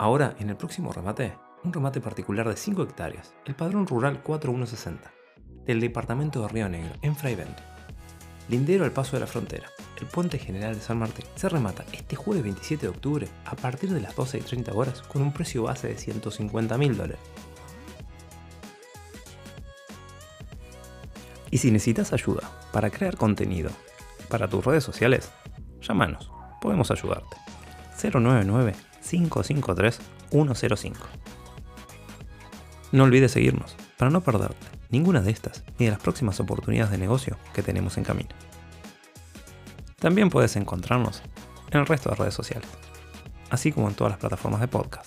Ahora, en el próximo remate, un remate particular de 5 hectáreas, el Padrón Rural 4160, del departamento de Río Negro, en Fraivento. Lindero al paso de la frontera, el puente general de San Martín, se remata este jueves 27 de octubre a partir de las 12 y 30 horas con un precio base de 150 mil dólares. Y si necesitas ayuda para crear contenido para tus redes sociales, llámanos, podemos ayudarte. 099-553-105. No olvides seguirnos para no perderte ninguna de estas ni de las próximas oportunidades de negocio que tenemos en camino. También puedes encontrarnos en el resto de redes sociales, así como en todas las plataformas de podcast.